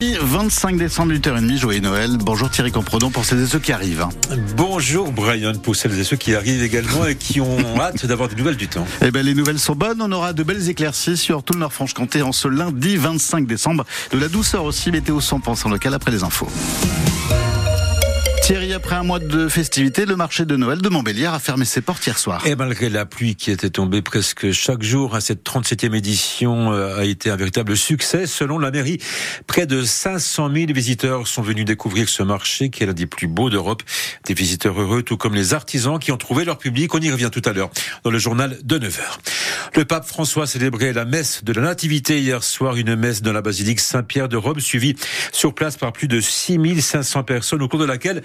25 décembre, 8h30, joyeux Noël. Bonjour Thierry Comprodon pour celles et ceux qui arrivent. Bonjour Brian pour celles et ceux qui arrivent également et qui ont hâte d'avoir des nouvelles du temps. Eh ben, les nouvelles sont bonnes. On aura de belles éclaircies sur tout le Nord-Franche-Comté en ce lundi 25 décembre. De la douceur aussi, météo 100% local après les infos. Thierry, après un mois de festivités, le marché de Noël de Montbéliard a fermé ses portes hier soir. Et malgré la pluie qui était tombée presque chaque jour, cette 37e édition euh, a été un véritable succès. Selon la mairie, près de 500 000 visiteurs sont venus découvrir ce marché qui est l'un des plus beaux d'Europe. Des visiteurs heureux, tout comme les artisans qui ont trouvé leur public. On y revient tout à l'heure dans le journal de 9h. Le pape François célébrait la messe de la Nativité hier soir, une messe dans la basilique Saint-Pierre de Rome, suivie sur place par plus de 6500 personnes, au cours de laquelle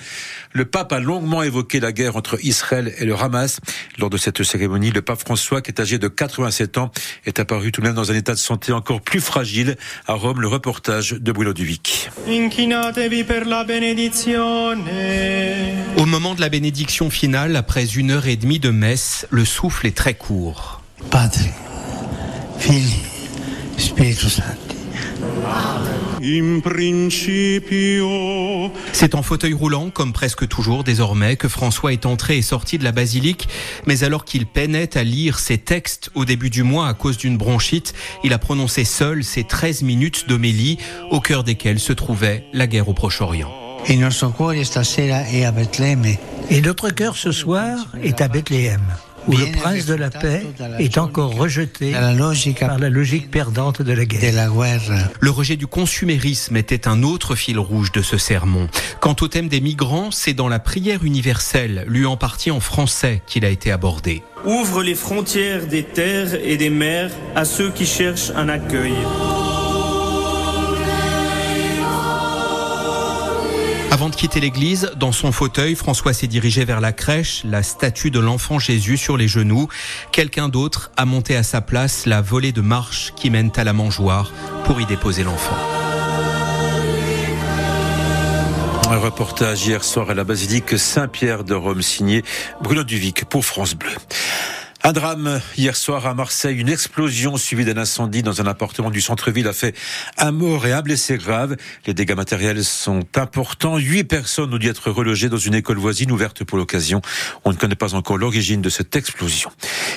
le pape a longuement évoqué la guerre entre Israël et le Hamas. Lors de cette cérémonie, le pape François, qui est âgé de 87 ans, est apparu tout de même dans un état de santé encore plus fragile. À Rome, le reportage de Bruno Duvic. Au moment de la bénédiction finale, après une heure et demie de messe, le souffle est très court. Padre, Fili, Spiritu c'est en fauteuil roulant, comme presque toujours désormais, que François est entré et sorti de la basilique. Mais alors qu'il peinait à lire ses textes au début du mois à cause d'une bronchite, il a prononcé seul ces 13 minutes d'homélie, au cœur desquelles se trouvait la guerre au Proche-Orient. Et notre cœur ce soir est à Bethléem où le prince de la paix est encore rejeté par la logique perdante de la guerre. Le rejet du consumérisme était un autre fil rouge de ce sermon. Quant au thème des migrants, c'est dans la prière universelle, lu en partie en français, qu'il a été abordé. Ouvre les frontières des terres et des mers à ceux qui cherchent un accueil. Avant de quitter l'église, dans son fauteuil, François s'est dirigé vers la crèche, la statue de l'enfant Jésus sur les genoux. Quelqu'un d'autre a monté à sa place la volée de marche qui mène à la mangeoire pour y déposer l'enfant. Un reportage hier soir à la basilique Saint-Pierre de Rome signé Bruno Duvic pour France Bleu. Un drame hier soir à Marseille, une explosion suivie d'un incendie dans un appartement du centre-ville a fait un mort et un blessé grave. Les dégâts matériels sont importants. Huit personnes ont dû être relogées dans une école voisine ouverte pour l'occasion. On ne connaît pas encore l'origine de cette explosion.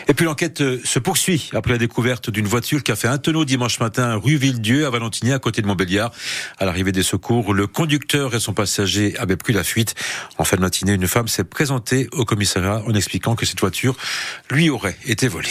Et puis l'enquête se poursuit après la découverte d'une voiture qui a fait un tonneau dimanche matin rue Villedieu à Valentinier à côté de Montbéliard. À l'arrivée des secours, le conducteur et son passager avaient pris la fuite. En fin de matinée, une femme s'est présentée au commissariat en expliquant que cette voiture lui aurait été volé.